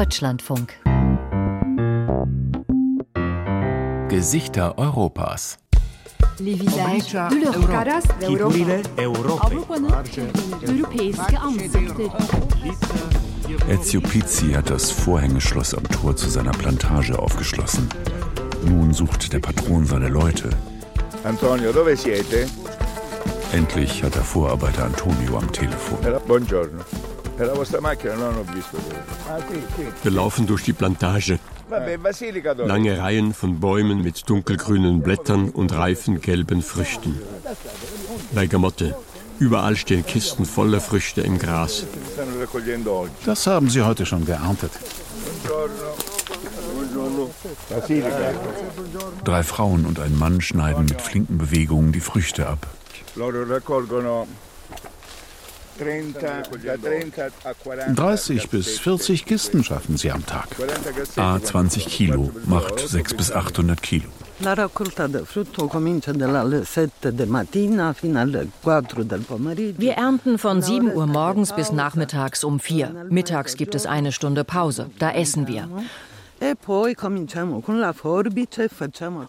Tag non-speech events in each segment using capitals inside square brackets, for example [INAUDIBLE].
Deutschlandfunk. Gesichter Europas. Les visages de l'Europe. Caras europeiske ansikter. Ezio Pizzi hat das Vorhängeschloss am Tor zu seiner Plantage aufgeschlossen. Nun sucht der Patron seine Leute. Antonio, dove siete? Endlich hat der Vorarbeiter Antonio am Telefon. Buongiorno. È la vostra macchina? No, non ho visto. dove. Ah, qui, qui. Wir laufen durch die Plantage. Lange Reihen von Bäumen mit dunkelgrünen Blättern und reifen gelben Früchten. Bergamotte. Überall stehen Kisten voller Früchte im Gras. Das haben Sie heute schon geerntet. Drei Frauen und ein Mann schneiden mit flinken Bewegungen die Früchte ab. Loro raccolgono 30, da 30 a 40 30 bis 40 Kisten schaffen Sie am Tag. 40 cassetti. A 20 Kilo macht 600 bis 800 Kilo. La raccolta del frutto comincia dalle 7 del mattina fino alle 4 del pomeriggio. Wir ernten von 7 Uhr morgens bis nachmittags um 4. Mittags gibt es eine Stunde Pause. Da essen wir. Tutto.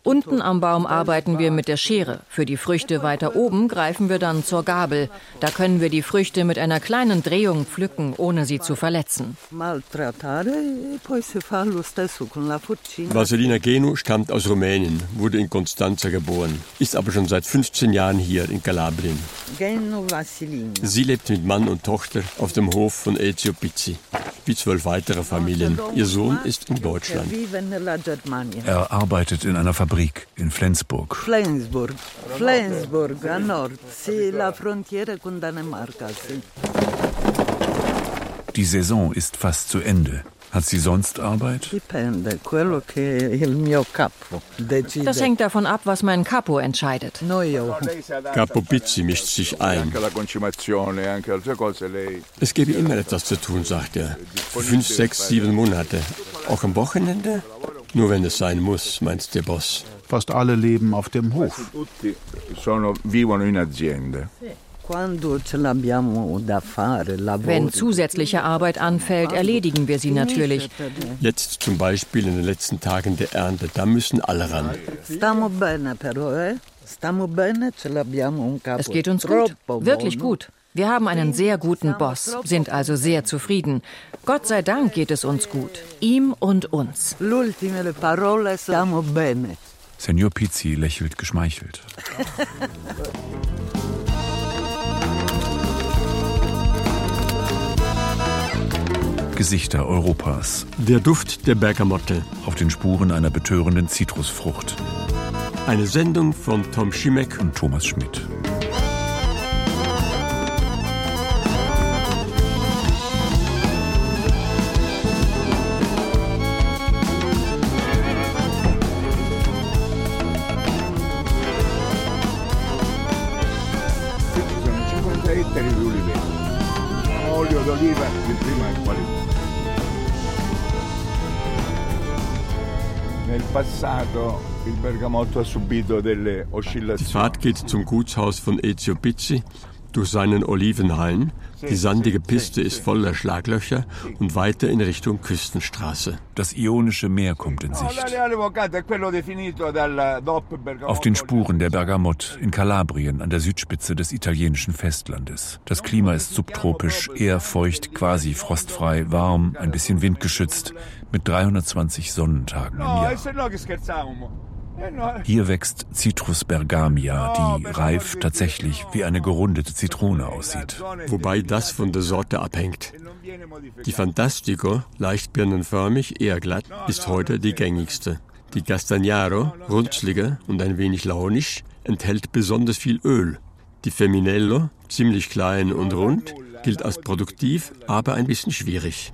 Unten am Baum arbeiten wir mit der Schere. Für die Früchte weiter oben greifen wir dann zur Gabel. Da können wir die Früchte mit einer kleinen Drehung pflücken, ohne sie zu verletzen. maltrattare e poi si fa lo stesso con la fucina. Vasilina Genu stammt aus Rumänien, wurde in Constanza geboren, ist aber schon seit 15 Jahren hier in Kalabrien. Sie lebt mit Mann und Tochter auf dem Hof von Ezio Pizzi, wie zwölf weitere Familien. Ihr Sohn ist in Deutschland. Er arbeitet in einer Fabrik in Flensburg. Flensburg. Flensburg a nord, la frontiera con Danimarca. Die Saison ist fast zu Ende. Hat sie sonst Arbeit? Das hängt davon ab, was mein Capo entscheidet. Capo Pizzi mischt sich ein. Es gebe immer etwas zu tun, sagt er. Für fünf, sechs, sieben Monate. Auch am Wochenende? Nur wenn es sein muss, meint der Boss. Fast alle leben auf dem Hof. tutti sono, vivono in aziende. Wenn zusätzliche Arbeit anfällt, erledigen wir sie natürlich. Jetzt zum Beispiel in den letzten Tagen der Ernte, da müssen alle ran. Eh? Es geht uns gut, wirklich gut. Wir haben einen sehr guten Boss, sind also sehr zufrieden. Gott sei Dank geht es uns gut. Ihm und uns. L'ultime parole, stiamo bene. Senor Pizzi lächelt geschmeichelt. [LAUGHS] Gesichter Europas Der Duft der Bergamotte. auf den Spuren einer betörenden Zitrusfrucht Eine Sendung von Tom Schimek und Thomas Schmidt. Quindi Olio d'oliva di prima qualità. Nel passato il bergamotto ha subito delle Die oscillazioni. Fahrt geht zum Gutshaus von Ezio Pizzi durch seinen Olivenhain. Die sandige Piste ist voller Schlaglöcher und weiter in Richtung Küstenstraße. Das Ionische Meer kommt in Sicht. Auf den Spuren der Bergamott in Kalabrien an der Südspitze des italienischen Festlandes. Das Klima ist subtropisch, eher feucht, quasi frostfrei, warm, ein bisschen windgeschützt, mit 320 Sonnentagen im Jahr. Hier wächst Citrus bergamia, die reif tatsächlich wie eine gerundete Zitrone aussieht. Wobei das von der Sorte abhängt. Die Fantastico, leicht birnenförmig, eher glatt, ist heute die gängigste. Die Castagnaro, runzliger und ein wenig launisch, enthält besonders viel Öl. Die Feminello, ziemlich klein und rund, gilt als produktiv, aber ein bisschen schwierig.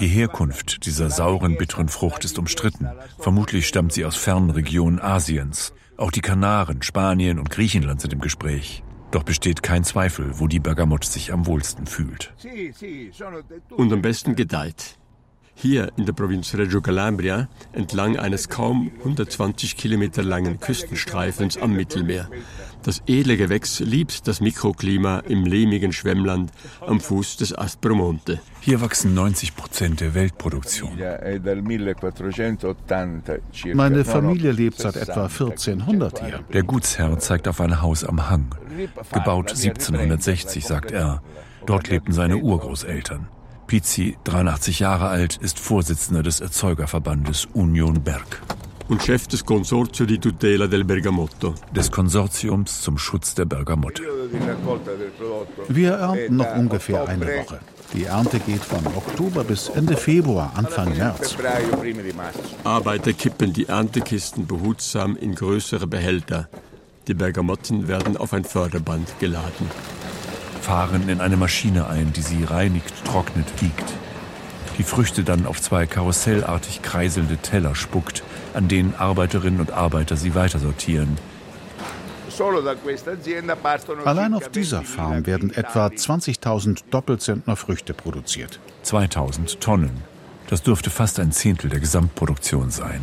Die Herkunft dieser sauren, bitteren Frucht ist umstritten. Vermutlich stammt sie aus fernen Regionen Asiens. Auch die Kanaren, Spanien und Griechenland sind im Gespräch. Doch besteht kein Zweifel, wo die Bergamotte sich am wohlsten fühlt. Und am besten gedeiht. Hier in der Provinz Reggio Calabria entlang eines kaum 120 Kilometer langen Küstenstreifens am Mittelmeer. Das edle Gewächs liebt das Mikroklima im lehmigen Schwemmland am Fuß des Aspromonte. Hier wachsen 90 Prozent der Weltproduktion. Meine Familie lebt seit etwa 1400 hier. Der Gutsherr zeigt auf ein Haus am Hang. Gebaut 1760, sagt er. Dort lebten seine Urgroßeltern. Pizzi, 83 Jahre alt, ist Vorsitzender des Erzeugerverbandes Union Berg. Und Chef des Consorzio di Tutela del Bergamotto. Des Konsortiums zum Schutz der Bergamotte. Wir ernten noch ungefähr eine Woche. Die Ernte geht von Oktober bis Ende Februar, Anfang März. Arbeiter kippen die Erntekisten behutsam in größere Behälter. Die Bergamotten werden auf ein Förderband geladen fahren in eine Maschine ein, die sie reinigt, trocknet, wiegt. Die Früchte dann auf zwei karussellartig kreiselnde Teller spuckt, an denen Arbeiterinnen und Arbeiter sie weitersortieren. Allein auf dieser Farm werden etwa 20.000 Doppelzentner Früchte produziert. 2000 Tonnen. Das dürfte fast ein Zehntel der Gesamtproduktion sein.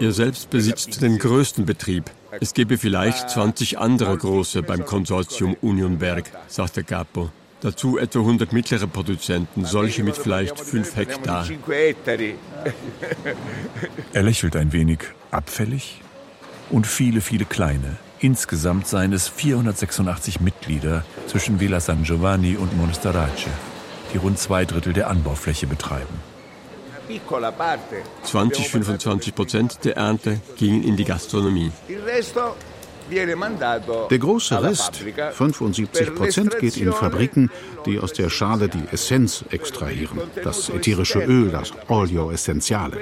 Ihr selbst besitzt den größten Betrieb. Es gäbe vielleicht 20 andere große beim Konsortium Union Berg, sagt der Capo. Dazu etwa 100 mittlere Produzenten, solche mit vielleicht 5 Hektar. Er lächelt ein wenig. Abfällig? Und viele, viele kleine. Insgesamt seien es 486 Mitglieder zwischen Villa San Giovanni und Monasterace, die rund zwei Drittel der Anbaufläche betreiben. 20, 25 Prozent der Ernte gingen in die Gastronomie. Der große Rest, 75 Prozent, geht in Fabriken, die aus der Schale die Essenz extrahieren, das ätherische Öl, das Olio Essentiale.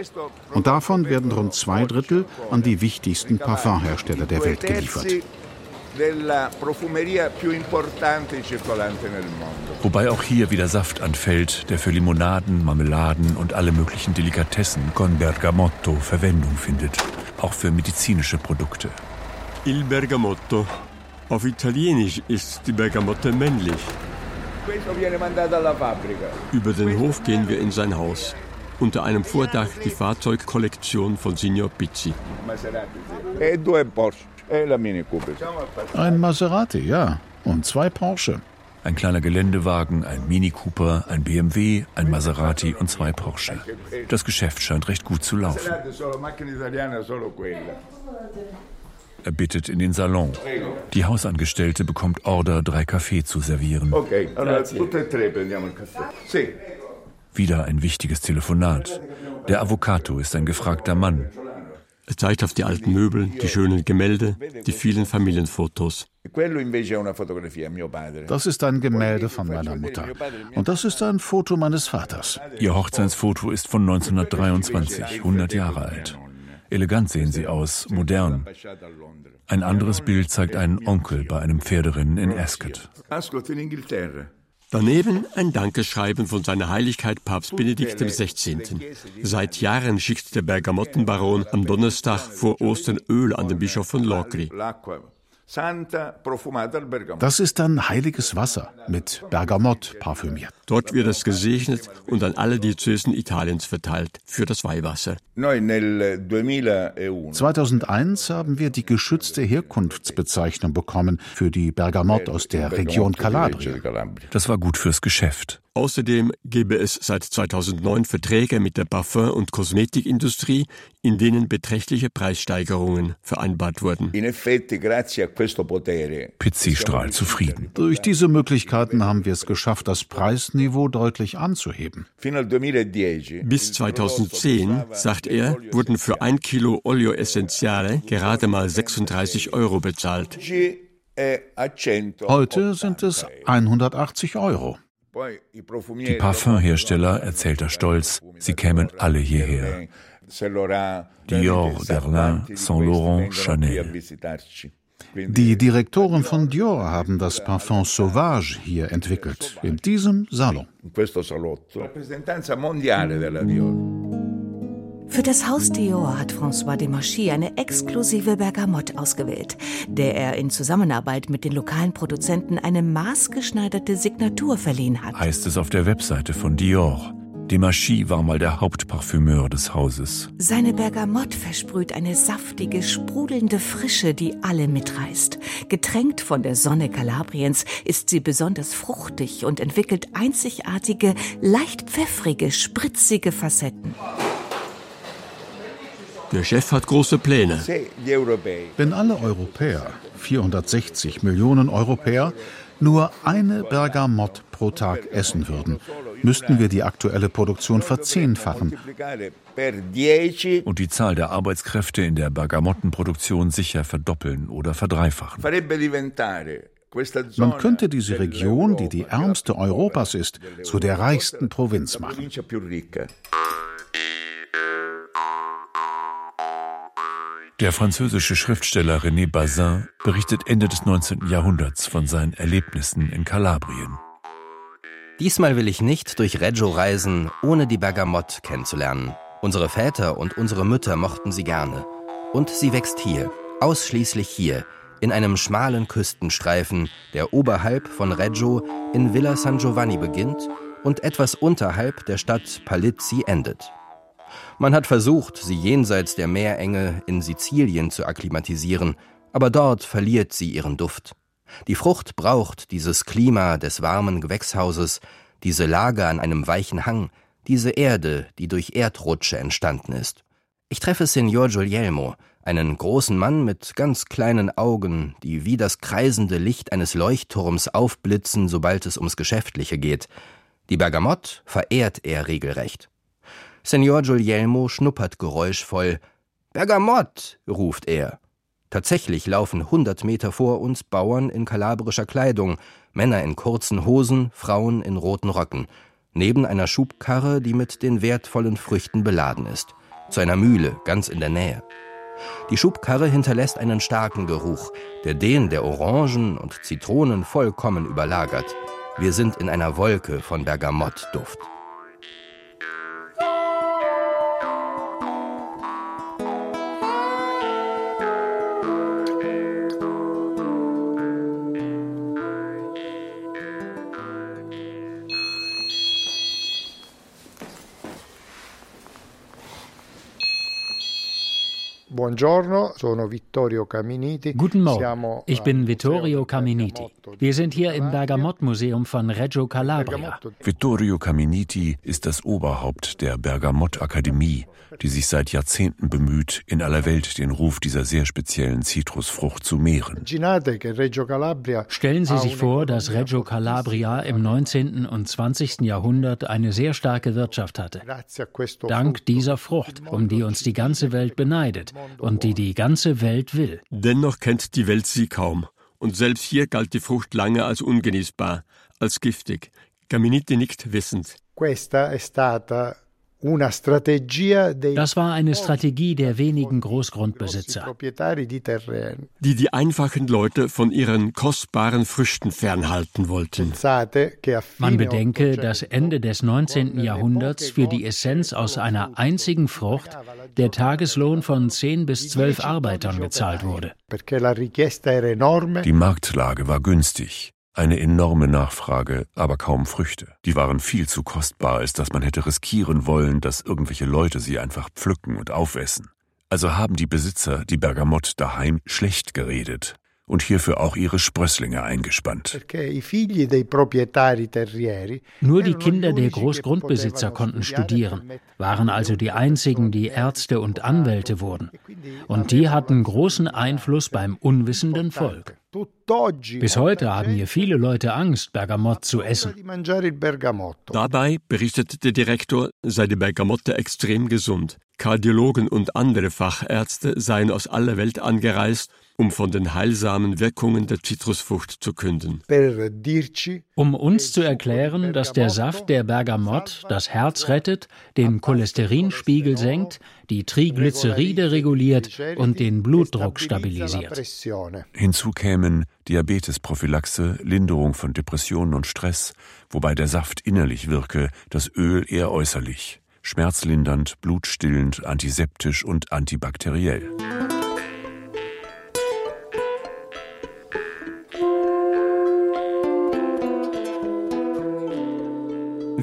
Und davon werden rund zwei Drittel an die wichtigsten Parfumhersteller der Welt geliefert. Wobei auch hier wieder Saft anfällt, der für Limonaden, Marmeladen und alle möglichen Delikatessen con Bergamotto Verwendung findet. Auch für medizinische Produkte. Il Bergamotto. Auf Italienisch ist die Bergamotte männlich. Über den Hof gehen wir in sein Haus. Unter einem Vordach die Fahrzeugkollektion von Signor Pizzi. Ein Maserati, ja. Und zwei Porsche. Ein kleiner Geländewagen, ein Mini Cooper, ein BMW, ein Maserati und zwei Porsche. Das Geschäft scheint recht gut zu laufen. Er bittet in den Salon. Die Hausangestellte bekommt Order, drei Kaffee zu servieren. Wieder ein wichtiges Telefonat. Der Avocato ist ein gefragter Mann. Er zeigt auf die alten Möbel, die schönen Gemälde, die vielen Familienfotos. Das ist ein Gemälde von meiner Mutter. Und das ist ein Foto meines Vaters. Ihr Hochzeitsfoto ist von 1923, 100 Jahre alt. Elegant sehen sie aus, modern. Ein anderes Bild zeigt einen Onkel bei einem Pferderennen in Ascot. Daneben ein Dankeschreiben von seiner Heiligkeit Papst Benedikt XVI. Seit Jahren schickt der Bergamottenbaron am Donnerstag vor Ostern Öl an den Bischof von Locri. Das ist dann heiliges Wasser mit Bergamott parfümiert. Dort wird es gesegnet und an alle Diözesen Italiens verteilt für das Weihwasser. 2001 haben wir die geschützte Herkunftsbezeichnung bekommen für die Bergamott aus der Region Kalabrien. Das war gut fürs Geschäft. Außerdem gebe es seit 2009 Verträge mit der Parfum- und Kosmetikindustrie, in denen beträchtliche Preissteigerungen vereinbart wurden. Strahlt zufrieden. Durch diese Möglichkeiten haben wir es geschafft, das Preisniveau deutlich anzuheben. Bis 2010, sagt er, wurden für ein Kilo Olio Essentiale gerade mal 36 Euro bezahlt. Heute sind es 180 Euro. Die Parfümhersteller, erzählt er stolz, sie kämen alle hierher. Dior, Guerlain, Saint Laurent, Chanel. Die Direktoren von Dior haben das Parfum Sauvage hier entwickelt, in diesem Salon. Für das Haus Dior hat François Desmarchis eine exklusive Bergamotte ausgewählt, der er in Zusammenarbeit mit den lokalen Produzenten eine maßgeschneiderte Signatur verliehen hat. Heißt es auf der Webseite von Dior. Desmarchis war mal der Hauptparfümeur des Hauses. Seine Bergamotte versprüht eine saftige, sprudelnde Frische, die alle mitreißt. Getränkt von der Sonne Kalabriens ist sie besonders fruchtig und entwickelt einzigartige, leicht pfeffrige, spritzige Facetten. Der Chef hat große Pläne. Wenn alle Europäer, 460 Millionen Europäer, nur eine Bergamotte pro Tag essen würden, müssten wir die aktuelle Produktion verzehnfachen. Und die Zahl der Arbeitskräfte in der Bergamottenproduktion sicher verdoppeln oder verdreifachen. Man könnte diese Region, die die ärmste Europas ist, zu der reichsten Provinz machen. Der französische Schriftsteller René Bazin berichtet Ende des 19. Jahrhunderts von seinen Erlebnissen in Kalabrien. Diesmal will ich nicht durch Reggio reisen, ohne die Bergamotte kennenzulernen. Unsere Väter und unsere Mütter mochten sie gerne. Und sie wächst hier, ausschließlich hier, in einem schmalen Küstenstreifen, der oberhalb von Reggio in Villa San Giovanni beginnt und etwas unterhalb der Stadt Palizzi endet. Man hat versucht, sie jenseits der Meerenge in Sizilien zu akklimatisieren, aber dort verliert sie ihren Duft. Die Frucht braucht dieses Klima des warmen Gewächshauses, diese Lage an einem weichen Hang, diese Erde, die durch Erdrutsche entstanden ist. Ich treffe Signor Guglielmo, einen großen Mann mit ganz kleinen Augen, die wie das kreisende Licht eines Leuchtturms aufblitzen, sobald es ums Geschäftliche geht. Die Bergamotte verehrt er regelrecht. Signor Guglielmo schnuppert geräuschvoll. Bergamott, ruft er. Tatsächlich laufen hundert Meter vor uns Bauern in kalabrischer Kleidung, Männer in kurzen Hosen, Frauen in roten Röcken, neben einer Schubkarre, die mit den wertvollen Früchten beladen ist, zu einer Mühle ganz in der Nähe. Die Schubkarre hinterlässt einen starken Geruch, der den der Orangen und Zitronen vollkommen überlagert. Wir sind in einer Wolke von Bergamottduft. Guten Morgen, ich bin Vittorio Caminiti. Wir sind hier im Bergamott-Museum von Reggio Calabria. Vittorio Caminiti ist das Oberhaupt der Bergamott-Akademie, die sich seit Jahrzehnten bemüht, in aller Welt den Ruf dieser sehr speziellen Zitrusfrucht zu mehren. Stellen Sie sich vor, dass Reggio Calabria im 19. und 20. Jahrhundert eine sehr starke Wirtschaft hatte. Dank dieser Frucht, um die uns die ganze Welt beneidet und die die ganze Welt will. Dennoch kennt die Welt sie kaum. Und selbst hier galt die Frucht lange als ungenießbar, als giftig. Caminiti nickt wissend. Questa è stata das war eine Strategie der wenigen Großgrundbesitzer, die die einfachen Leute von ihren kostbaren Früchten fernhalten wollten. Man bedenke, dass Ende des 19. Jahrhunderts für die Essenz aus einer einzigen Frucht der Tageslohn von 10 bis 12 Arbeitern gezahlt wurde. Die Marktlage war günstig. Eine enorme Nachfrage, aber kaum Früchte. Die waren viel zu kostbar, als dass man hätte riskieren wollen, dass irgendwelche Leute sie einfach pflücken und aufessen. Also haben die Besitzer die Bergamott daheim schlecht geredet und hierfür auch ihre Sprösslinge eingespannt. Nur die Kinder der Großgrundbesitzer konnten studieren, waren also die einzigen, die Ärzte und Anwälte wurden. Und die hatten großen Einfluss beim unwissenden Volk. Bis heute haben hier viele Leute Angst, Bergamott zu essen. Dabei, berichtet der Direktor, sei die Bergamotte extrem gesund. Kardiologen und andere Fachärzte seien aus aller Welt angereist, um von den heilsamen Wirkungen der Zitrusfrucht zu künden. Um uns zu erklären, dass der Saft der Bergamott das Herz rettet, den Cholesterinspiegel senkt, die Triglyceride reguliert und den Blutdruck stabilisiert. Hinzu kämen Diabetesprophylaxe, Linderung von Depressionen und Stress, wobei der Saft innerlich wirke, das Öl eher äußerlich. schmerzlindernd, blutstillend, antiseptisch und antibakteriell.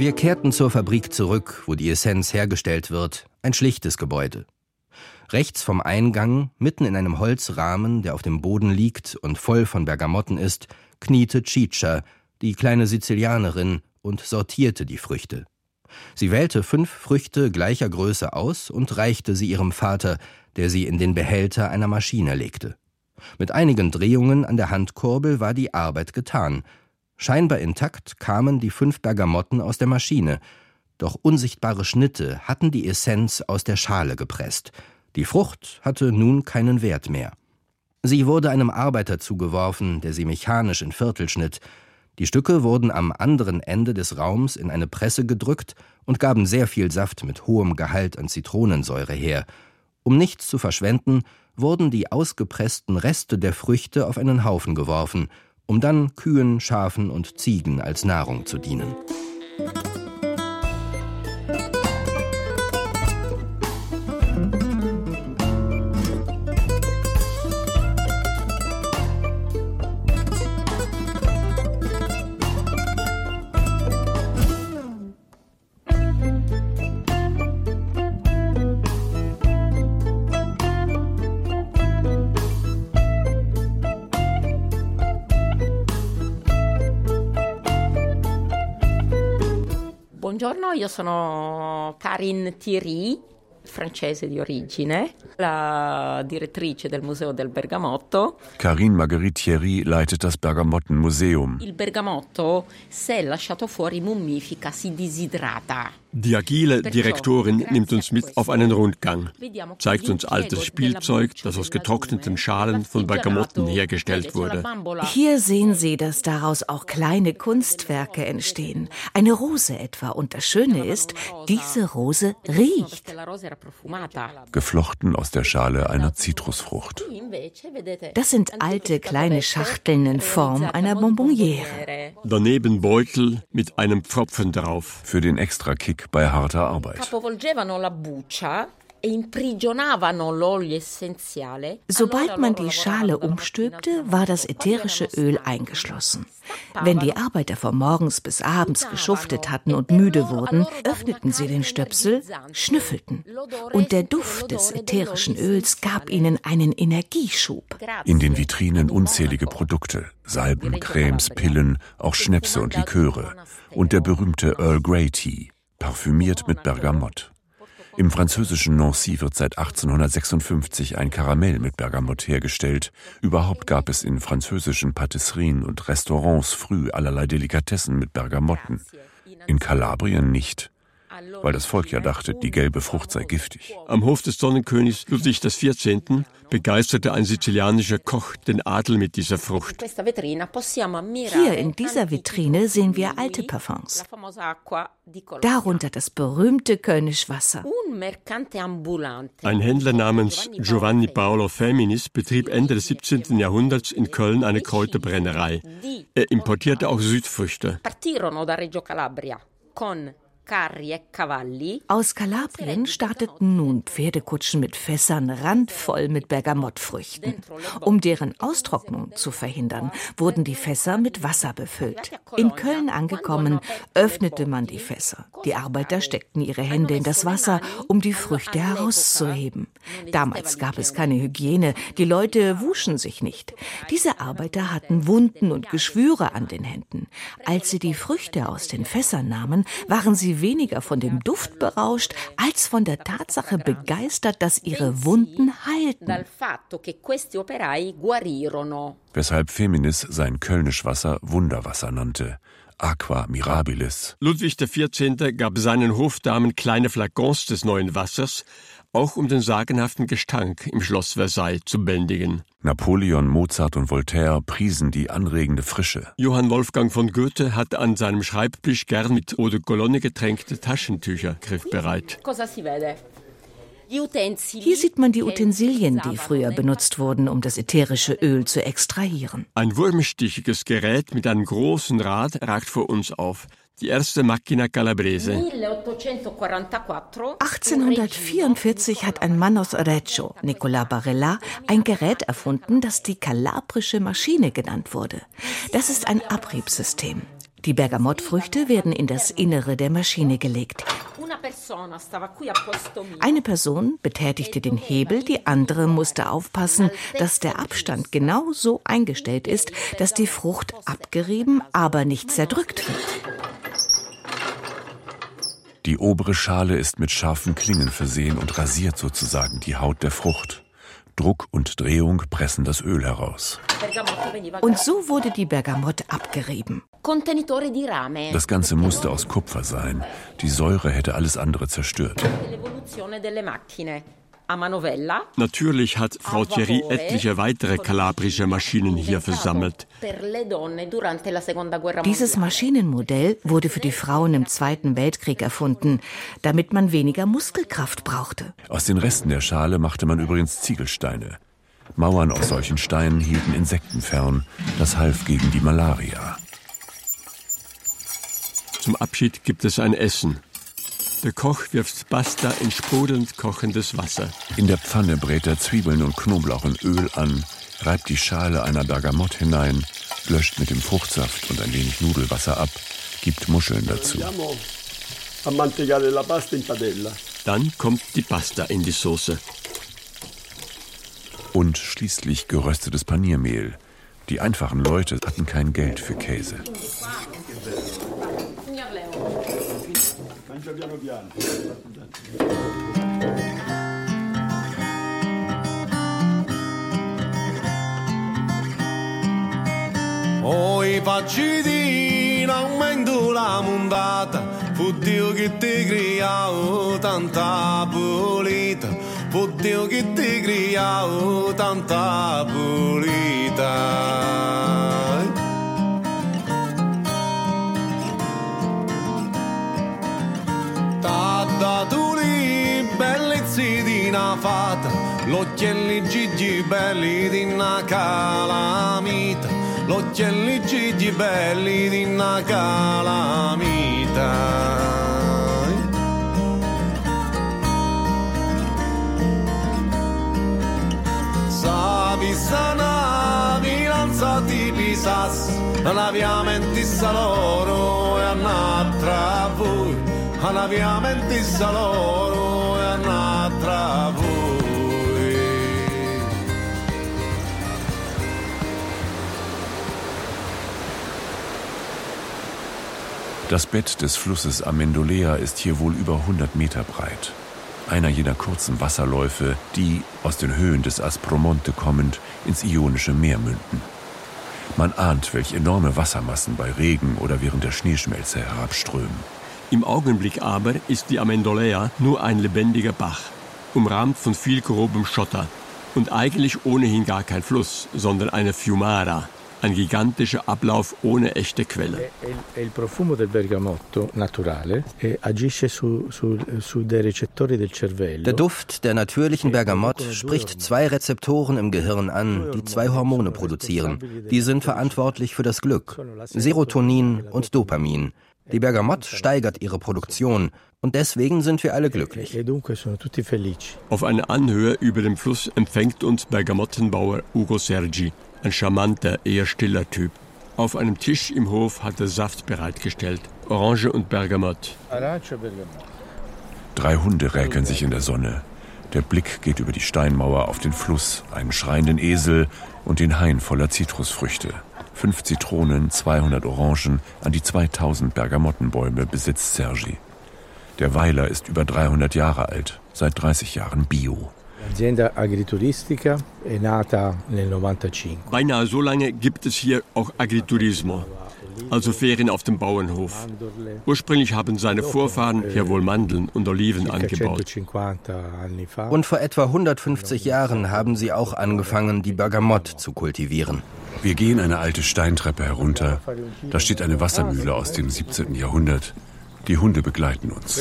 Wir kehrten zur Fabrik zurück, wo die Essenz hergestellt wird, ein schlichtes Gebäude. Rechts vom Eingang, mitten in einem Holzrahmen, der auf dem Boden liegt und voll von Bergamotten ist, kniete Ciccia, die kleine Sizilianerin, und sortierte die Früchte. Sie wählte fünf Früchte gleicher Größe aus und reichte sie ihrem Vater, der sie in den Behälter einer Maschine legte. Mit einigen Drehungen an der Handkurbel war die Arbeit getan. Scheinbar intakt kamen die fünf Bergamotten aus der Maschine, doch unsichtbare Schnitte hatten die Essenz aus der Schale gepresst. Die Frucht hatte nun keinen Wert mehr. Sie wurde einem Arbeiter zugeworfen, der sie mechanisch in Viertel schnitt. Die Stücke wurden am anderen Ende des Raums in eine Presse gedrückt und gaben sehr viel Saft mit hohem Gehalt an Zitronensäure her. Um nichts zu verschwenden, wurden die ausgepressten Reste der Früchte auf einen Haufen geworfen, um dann Kühen, Schafen und Ziegen als Nahrung zu dienen. Sono Karin Thierry, francese di origine, la direttrice del Museo del Bergamotto. Karine Marguerite Thierry leitet das Bergamottenmuseum. Il bergamotto, se lasciato fuori, mummifica, si disidrata. Die agile Direktorin nimmt uns mit auf einen Rundgang, zeigt uns altes Spielzeug, das aus getrockneten Schalen von Bergamotten hergestellt wurde. Hier sehen Sie, dass daraus auch kleine Kunstwerke entstehen. Eine Rose etwa. Und das Schöne ist, diese Rose riecht. Geflochten aus der Schale einer Zitrusfrucht. Das sind alte kleine Schachteln in Form einer Bonbonniere. Daneben Beutel mit einem Pfropfen drauf. Für den Extrakick bei harter Arbeit. Sobald man die Schale umstülpte, war das ätherische Öl eingeschlossen. Wenn die Arbeiter von morgens bis abends geschuftet hatten und müde wurden, öffneten sie den Stöpsel, schnüffelten. Und der Duft des ätherischen Öls gab ihnen einen Energieschub. In den Vitrinen unzählige Produkte. Salben, Cremes, Pillen, auch Schnäpse und Liköre. Und der berühmte Earl Grey Tea parfümiert mit Bergamott. Im französischen Nancy wird seit 1856 ein Karamell mit Bergamott hergestellt. Überhaupt gab es in französischen Patisserien und Restaurants früh allerlei Delikatessen mit Bergamotten. In Kalabrien nicht weil das Volk ja dachte, die gelbe Frucht sei giftig. Am Hof des Sonnenkönigs Ludwig XIV. begeisterte ein sizilianischer Koch den Adel mit dieser Frucht. Hier in dieser Vitrine sehen wir alte Parfums. Darunter das berühmte Kölnisch Wasser. Ein Händler namens Giovanni Paolo Feminis betrieb Ende des 17. Jahrhunderts in Köln eine Kräuterbrennerei. Er importierte auch Südfrüchte. E Aus Kalabrien starteten nun Pferdekutschen mit Fässern randvoll mit Bergamottfrüchten. Um deren Austrocknung zu verhindern, wurden die Fässer mit Wasser befüllt. In Köln angekommen, öffnete man die Fässer. Die Arbeiter steckten ihre Hände in das Wasser, um die Früchte herauszuheben. Damals gab es keine Hygiene, die Leute wuschen sich nicht. Diese Arbeiter hatten Wunden und Geschwüre an den Händen. Als sie die Früchte aus den Fässern nahmen, waren sie weniger von dem Duft berauscht, als von der Tatsache begeistert, dass ihre Wunden heilten. Weshalb Feminis sein Kölnisch Wasser Wunderwasser nannte. Aqua Mirabilis. Ludwig XIV. gab seinen Hofdamen kleine Flakons des neuen Wassers, auch um den sagenhaften Gestank im Schloss Versailles zu bändigen. Napoleon, Mozart und Voltaire priesen die anregende Frische. Johann Wolfgang von Goethe hatte an seinem Schreibtisch gern mit Eau de Cologne getränkte Taschentücher griffbereit. Hier sieht man die Utensilien, die früher benutzt wurden, um das ätherische Öl zu extrahieren. Ein wurmstichiges Gerät mit einem großen Rad ragt vor uns auf. Die erste Macchina Calabrese. 1844 hat ein Mann aus Reggio, Nicola Barella, ein Gerät erfunden, das die kalabrische Maschine genannt wurde. Das ist ein Abriebsystem. Die Bergamottfrüchte werden in das Innere der Maschine gelegt. Eine Person betätigte den Hebel, die andere musste aufpassen, dass der Abstand genau so eingestellt ist, dass die Frucht abgerieben, aber nicht zerdrückt wird. Die obere Schale ist mit scharfen Klingen versehen und rasiert sozusagen die Haut der Frucht. Druck und Drehung pressen das Öl heraus. Und so wurde die Bergamotte abgerieben. Das Ganze musste aus Kupfer sein. Die Säure hätte alles andere zerstört. Natürlich hat Frau Thierry etliche weitere kalabrische Maschinen hier versammelt. Dieses Maschinenmodell wurde für die Frauen im Zweiten Weltkrieg erfunden, damit man weniger Muskelkraft brauchte. Aus den Resten der Schale machte man übrigens Ziegelsteine. Mauern aus solchen Steinen hielten Insekten fern. Das half gegen die Malaria. Zum Abschied gibt es ein Essen. Der Koch wirft Pasta in sprudelnd kochendes Wasser. In der Pfanne brät er Zwiebeln und Knoblauch in Öl an, reibt die Schale einer Bergamott hinein, löscht mit dem Fruchtsaft und ein wenig Nudelwasser ab, gibt Muscheln dazu. Dann kommt die Pasta in die Soße. Und schließlich geröstetes Paniermehl. Die einfachen Leute hatten kein Geld für Käse. Oh, i pacci in aumento la montata, fu Dio che ti criavo tanta pulita, fu Dio che ti criavo tanta pulita. Lì bellezze di una fata, l'occhielli gigi belli di una calamita, l'occhielli gigi belli di una calamita. Savi sana vilanza di pisas, la via mentissa loro e un'altra voi, la via mentissa loro e un'altra voi. Das Bett des Flusses Amendolea ist hier wohl über 100 Meter breit. Einer jener kurzen Wasserläufe, die, aus den Höhen des Aspromonte kommend, ins Ionische Meer münden. Man ahnt, welch enorme Wassermassen bei Regen oder während der Schneeschmelze herabströmen. Im Augenblick aber ist die Amendolea nur ein lebendiger Bach, umrahmt von viel grobem Schotter und eigentlich ohnehin gar kein Fluss, sondern eine Fiumara, ein gigantischer Ablauf ohne echte Quelle. Il profumo del bergamotto naturale e agisce su, su, su dei recettori del cervello. Der Duft der natürlichen Bergamott spricht zwei Rezeptoren im Gehirn an, die zwei Hormone produzieren. Die sind verantwortlich für das Glück. Serotonin und Dopamin. Die Bergamott steigert ihre Produktion und deswegen sind wir alle glücklich. E. Auf einer Anhöhe über dem Fluss empfängt uns Bergamottenbauer Ugo Sergi, ein charmanter, eher stiller Typ. Auf einem Tisch im Hof hat er Saft bereitgestellt, Orange und Bergamott. Arancio e bergamotto. Drei Hunde räkeln sich in der Sonne. Der Blick geht über die Steinmauer auf den Fluss, einen schreienden Esel und den Hain voller Zitrusfrüchte. Fünf Zitronen, 200 Orangen, an die 2000 Bergamottenbäume besitzt Sergi. Der Weiler ist über 300 Jahre alt, seit 30 Jahren Bio. L'azienda agrituristica è nata nel 95. Beinahe so lange gibt es hier auch Agriturismo, also Ferien auf dem Bauernhof. Ursprünglich haben seine Vorfahren hier wohl Mandeln und Oliven angebaut. 150 anni fa. Und vor etwa 150 Jahren haben sie auch angefangen, die Bergamott zu kultivieren. Wir gehen eine alte Steintreppe herunter. Da steht eine Wassermühle aus dem 17. Jahrhundert. Die Hunde begleiten uns.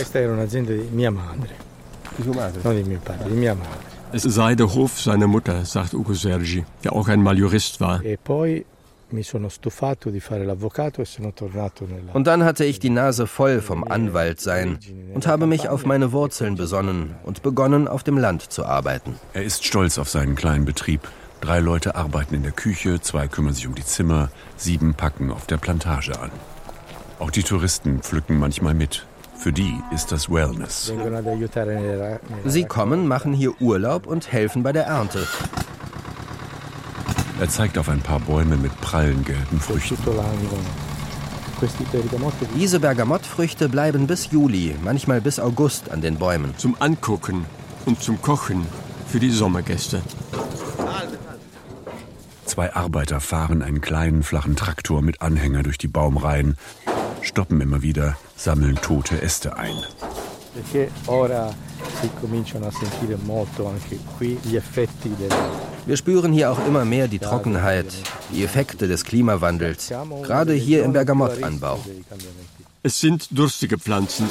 Es sei der Hof seiner Mutter, sagt Ugo Sergi, der auch einmal Jurist war. E poi Und dann hatte ich die Nase voll vom Anwaltsein und habe mich auf meine Wurzeln besonnen und begonnen, auf dem Land zu arbeiten. Er ist stolz auf seinen kleinen Betrieb. Drei Leute arbeiten in der Küche, zwei kümmern sich um die Zimmer, sieben packen auf der Plantage an. Auch die Touristen pflücken manchmal mit. Für die ist das Wellness. Sie kommen, machen hier Urlaub und helfen bei der Ernte. Er zeigt auf ein paar Bäume mit prallen gelben Früchten. Diese Bergamottfrüchte bleiben bis Juli, manchmal bis August an den Bäumen. Zum Angucken und zum Kochen für die Sommergäste. Zwei Arbeiter fahren einen kleinen flachen Traktor mit Anhänger durch die Baumreihen, stoppen immer wieder, sammeln tote Äste ein. Wir spüren hier auch immer mehr die Trockenheit, die Effekte des Klimawandels, gerade hier im Bergamottanbau. Es sind durstige Pflanzen.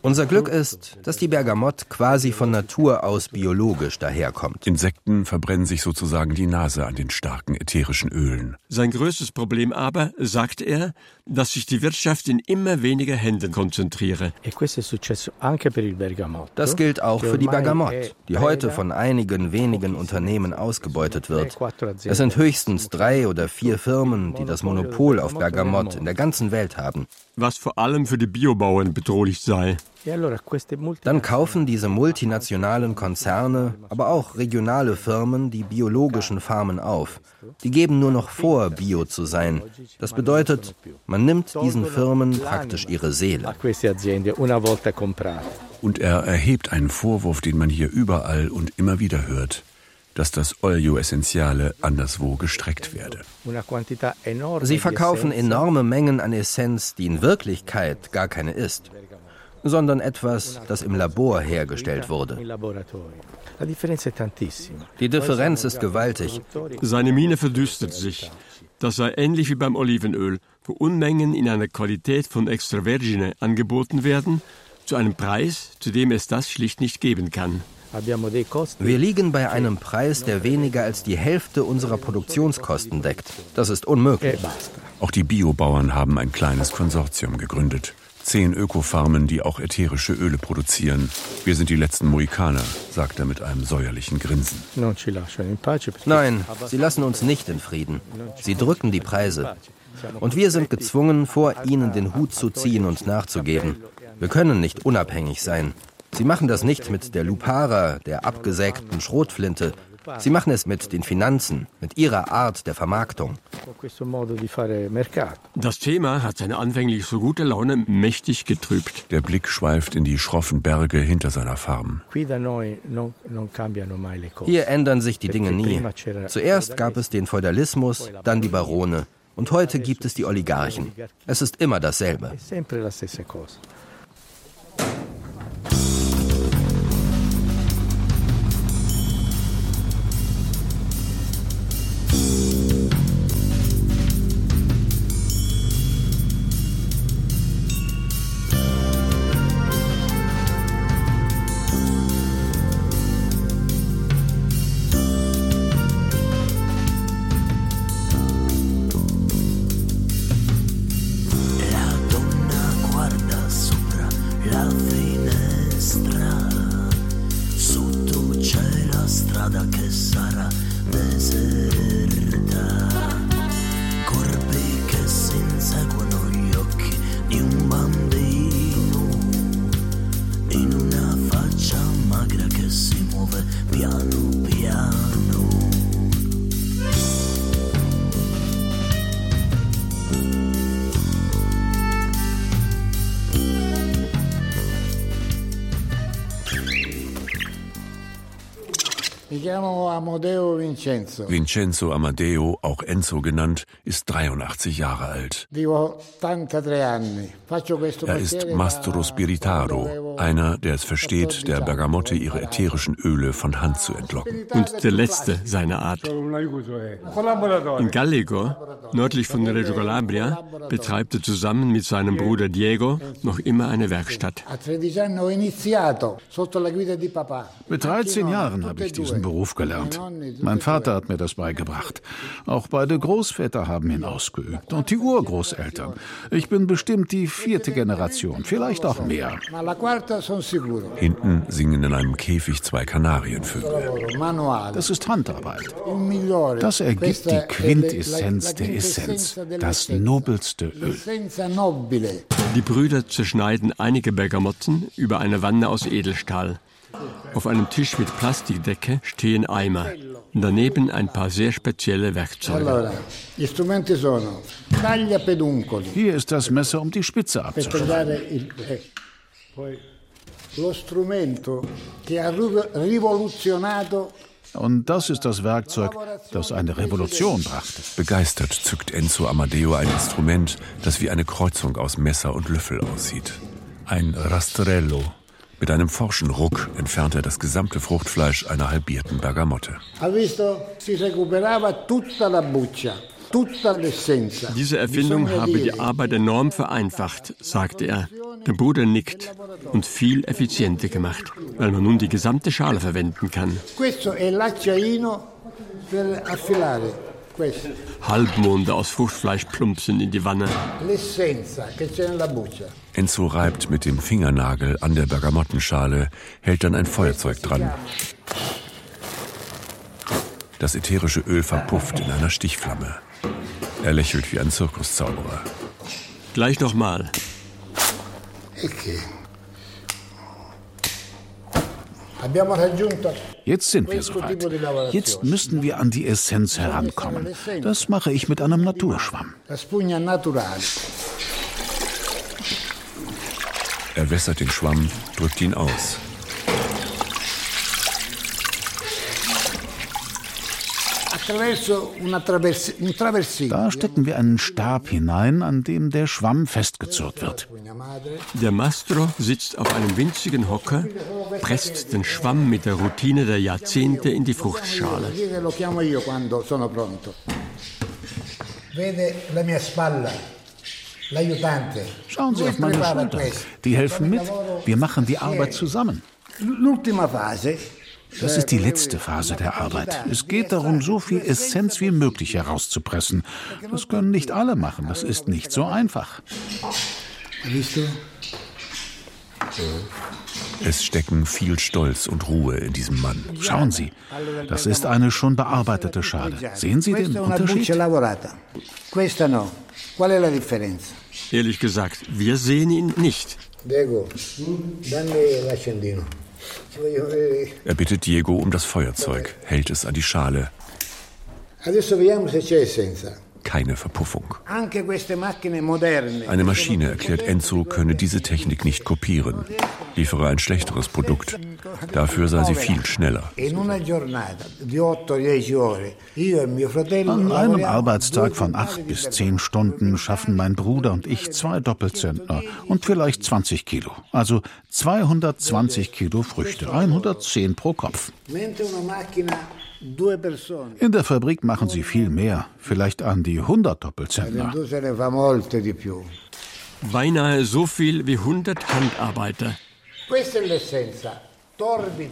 Unser Glück ist, dass die Bergamott quasi von Natur aus biologisch daherkommt. Insekten verbrennen sich sozusagen die Nase an den starken ätherischen Ölen. Sein größtes Problem aber, sagt er, dass sich die Wirtschaft in immer weniger Händen konzentriere. Das gilt auch für die Bergamott, die heute von einigen wenigen Unternehmen ausgebeutet wird. Es sind höchstens drei oder vier Firmen, die das Monopol auf Bergamott in der ganzen ganzen Welt haben. Was vor allem für die Biobauern bedrohlich sei. Dann kaufen diese multinationalen Konzerne, aber auch regionale Firmen die biologischen Farmen auf. Die geben nur noch vor, bio zu sein. Das bedeutet, man nimmt diesen Firmen praktisch ihre Seele. Und er erhebt einen Vorwurf, den man hier überall und immer wieder hört dass das Olio Essentiale anderswo gestreckt werde. Sie verkaufen enorme Mengen an Essenz, die in Wirklichkeit gar keine ist, sondern etwas, das im Labor hergestellt wurde. Die Differenz ist gewaltig. Seine Miene verdüstert sich. Das sei ähnlich wie beim Olivenöl, wo Unmengen in einer Qualität von Extra Vergine angeboten werden, zu einem Preis, zu dem es das schlicht nicht geben kann. Wir liegen bei einem Preis, der weniger als die Hälfte unserer Produktionskosten deckt. Das ist unmöglich. Auch die Biobauern haben ein kleines Konsortium gegründet. Zehn Ökofarmen, die auch ätherische Öle produzieren. Wir sind die letzten Mohikaner, sagt er mit einem säuerlichen Grinsen. Nein, sie lassen uns nicht in Frieden. Sie drücken die Preise. Und wir sind gezwungen, vor ihnen den Hut zu ziehen und nachzugeben. Wir können nicht unabhängig sein. Sie machen das nicht mit der Lupara, der abgesägten Schrotflinte. Sie machen es mit den Finanzen, mit ihrer Art der Vermarktung. Das Thema hat seine anfänglich so gute Laune mächtig getrübt. Der Blick schweift in die schroffen Berge hinter seiner Farm. Hier ändern sich die Dinge nie. Zuerst gab es den Feudalismus, dann die Barone. Und heute gibt es die Oligarchen. Es ist immer dasselbe. Vincenzo. Vincenzo Amadeo, auch Enzo genannt, ist 83 Jahre alt. Er ist Mastro Spiritaro, einer, der es versteht, der Bergamotte ihre ätherischen Öle von Hand zu entlocken. Und der letzte seiner Art. In Gallego, nördlich von Reggio Calabria, betreibt er zusammen mit seinem Bruder Diego noch immer eine Werkstatt. Mit 13 Jahren habe ich diesen Beruf Beruf gelernt. Mein Vater hat mir das beigebracht. Auch beide Großväter haben ihn ausgeübt. Und die Urgroßeltern. Ich bin bestimmt die vierte Generation, vielleicht auch mehr. Hinten singen in einem Käfig zwei Kanarienvögel. Das ist Handarbeit. Das ergibt die Quintessenz der Essenz, das nobelste Öl. Die Brüder zerschneiden einige Bergamotten über eine Wanne aus Edelstahl. Auf einem Tisch mit Plastikdecke stehen Eimer. Daneben ein paar sehr spezielle Werkzeuge. Hier ist das Messer, um die Spitze abzuschneiden. Und das ist das Werkzeug, das eine Revolution brachte. Begeistert zückt Enzo Amadeo ein Instrument, das wie eine Kreuzung aus Messer und Löffel aussieht. Ein Rastrello. Mit einem forschen Ruck entfernt er das gesamte Fruchtfleisch einer halbierten Bergamotte. Diese Erfindung habe die Arbeit enorm vereinfacht, sagte er. Der Bruder nickt und viel effizienter gemacht, weil man nun die gesamte Schale verwenden kann. Halbmonde aus Fruchtfleisch plumpsen in die Wanne. Enzo reibt mit dem Fingernagel an der Bergamottenschale, hält dann ein Feuerzeug dran. Das ätherische Öl verpufft in einer Stichflamme. Er lächelt wie ein Zirkuszauberer. Gleich nochmal. Jetzt sind wir soweit. Jetzt müssten wir an die Essenz herankommen. Das mache ich mit einem Naturschwamm. Er wässert den Schwamm, drückt ihn aus. Da stecken wir einen Stab hinein, an dem der Schwamm festgezurrt wird. Der Mastro sitzt auf einem winzigen Hocker, presst den Schwamm mit der Routine der Jahrzehnte in die Fruchtschale. Schauen Sie auf meine Schulter. Die helfen mit. Wir machen die Arbeit zusammen. Das ist die letzte Phase der Arbeit. Es geht darum, so viel Essenz wie möglich herauszupressen. Das können nicht alle machen. Das ist nicht so einfach. Es stecken viel Stolz und Ruhe in diesem Mann. Schauen Sie, das ist eine schon bearbeitete Schale. Sehen Sie den Unterschied? Ehrlich gesagt, wir sehen ihn nicht. Er bittet Diego um das Feuerzeug, hält es an die Schale. Keine Verpuffung. Eine Maschine, erklärt Enzo, könne diese Technik nicht kopieren, liefere ein schlechteres Produkt. Dafür sei sie viel schneller. An einem Arbeitstag von acht bis zehn Stunden schaffen mein Bruder und ich zwei Doppelzentner und vielleicht 20 Kilo. Also 220 Kilo Früchte, 110 pro Kopf. In der Fabrik machen sie viel mehr, vielleicht an die 100 Doppelzentner. Beinahe so viel wie 100 Handarbeiter.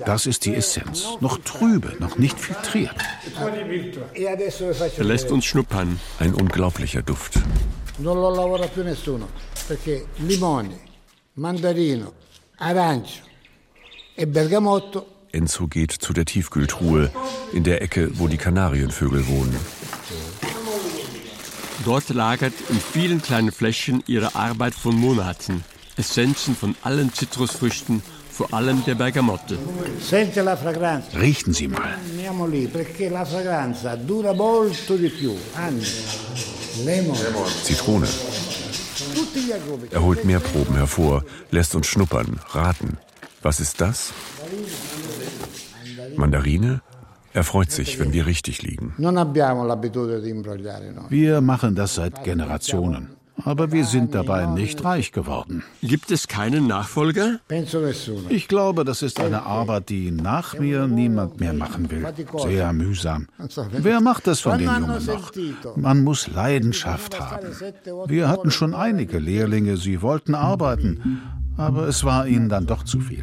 Das ist die Essenz. Noch trübe, noch nicht filtriert. Er lässt uns schnuppern. Ein unglaublicher Duft. Non lo lavora più nessuno, perché limone, mandarino, arancio e bergamotto Enzo geht zu der Tiefkühltruhe in der Ecke, wo die Kanarienvögel wohnen. Dort lagert in vielen kleinen Fläschchen ihre Arbeit von Monaten. Essenzen von allen Zitrusfrüchten, vor allem der Bergamotte. Riechen Sie mal. Zitrone. Er holt mehr Proben hervor, lässt uns schnuppern, raten. Was ist das? Mandarine? Er freut sich, wenn wir richtig liegen. Wir machen das seit Generationen. Aber wir sind dabei nicht reich geworden. Gibt es keinen Nachfolger? Ich glaube, das ist eine Arbeit, die nach mir niemand mehr machen will. Sehr mühsam. Wer macht das von den Jungen noch? Man muss Leidenschaft haben. Wir hatten schon einige Lehrlinge, sie wollten arbeiten, aber es war ihnen dann doch zu viel.